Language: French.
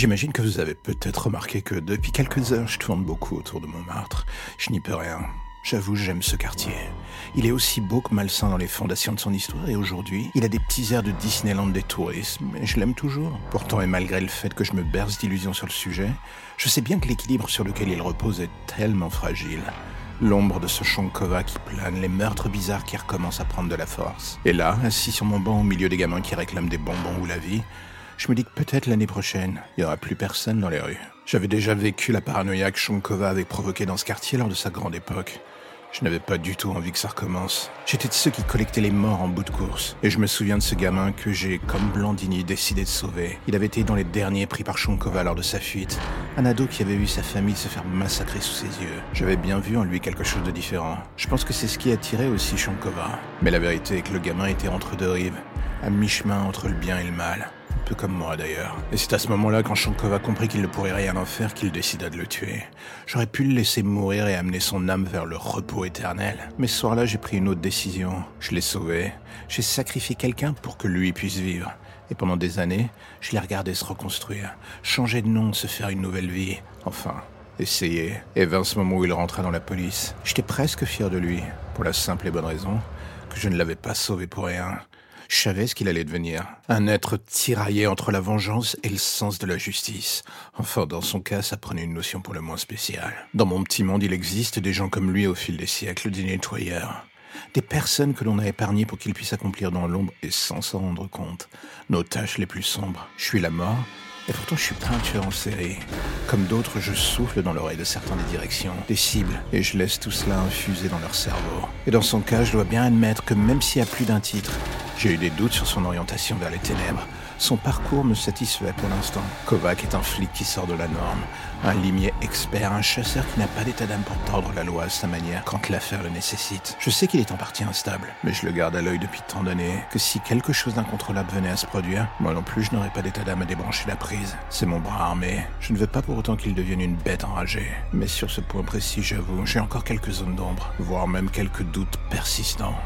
J'imagine que vous avez peut-être remarqué que depuis quelques heures, je tourne beaucoup autour de Montmartre. Je n'y peux rien. J'avoue, j'aime ce quartier. Il est aussi beau que malsain dans les fondations de son histoire et aujourd'hui, il a des petits airs de Disneyland des touristes, mais je l'aime toujours. Pourtant, et malgré le fait que je me berce d'illusions sur le sujet, je sais bien que l'équilibre sur lequel il repose est tellement fragile. L'ombre de ce Shonkova qui plane, les meurtres bizarres qui recommencent à prendre de la force. Et là, assis sur mon banc au milieu des gamins qui réclament des bonbons ou la vie, je me dis que peut-être l'année prochaine, il n'y aura plus personne dans les rues. J'avais déjà vécu la paranoïa que Shonkova avait provoquée dans ce quartier lors de sa grande époque. Je n'avais pas du tout envie que ça recommence. J'étais de ceux qui collectaient les morts en bout de course. Et je me souviens de ce gamin que j'ai, comme Blandini, décidé de sauver. Il avait été dans les derniers pris par Shonkova lors de sa fuite. Un ado qui avait vu sa famille se faire massacrer sous ses yeux. J'avais bien vu en lui quelque chose de différent. Je pense que c'est ce qui attirait aussi Shonkova. Mais la vérité est que le gamin était entre deux rives, à mi-chemin entre le bien et le mal peu comme moi d'ailleurs. Et c'est à ce moment-là, quand Shankov a compris qu'il ne pourrait rien en faire, qu'il décida de le tuer. J'aurais pu le laisser mourir et amener son âme vers le repos éternel. Mais ce soir-là, j'ai pris une autre décision. Je l'ai sauvé. J'ai sacrifié quelqu'un pour que lui puisse vivre. Et pendant des années, je l'ai regardé se reconstruire, changer de nom, se faire une nouvelle vie. Enfin, essayer. Et vers ce moment où il rentra dans la police, j'étais presque fier de lui, pour la simple et bonne raison que je ne l'avais pas sauvé pour rien. Je savais ce qu'il allait devenir. Un être tiraillé entre la vengeance et le sens de la justice. Enfin, dans son cas, ça prenait une notion pour le moins spéciale. Dans mon petit monde, il existe des gens comme lui au fil des siècles, des nettoyeurs. Des personnes que l'on a épargnées pour qu'ils puissent accomplir dans l'ombre et sans s'en rendre compte nos tâches les plus sombres. Je suis la mort, et pourtant, je suis tueur en série. Comme d'autres, je souffle dans l'oreille de certains des directions, des cibles, et je laisse tout cela infuser dans leur cerveau. Et dans son cas, je dois bien admettre que même s'il y a plus d'un titre, j'ai eu des doutes sur son orientation vers les ténèbres. Son parcours me satisfait pour l'instant. Kovac est un flic qui sort de la norme, un limier expert, un chasseur qui n'a pas d'état d'âme pour tordre la loi à sa manière quand l'affaire le nécessite. Je sais qu'il est en partie instable, mais je le garde à l'œil depuis tant d'années que si quelque chose d'incontrôlable venait à se produire, moi non plus je n'aurais pas d'état d'âme à débrancher la prise. C'est mon bras armé. Je ne veux pas pour autant qu'il devienne une bête enragée. Mais sur ce point précis, j'avoue, j'ai encore quelques zones d'ombre, voire même quelques doutes persistants.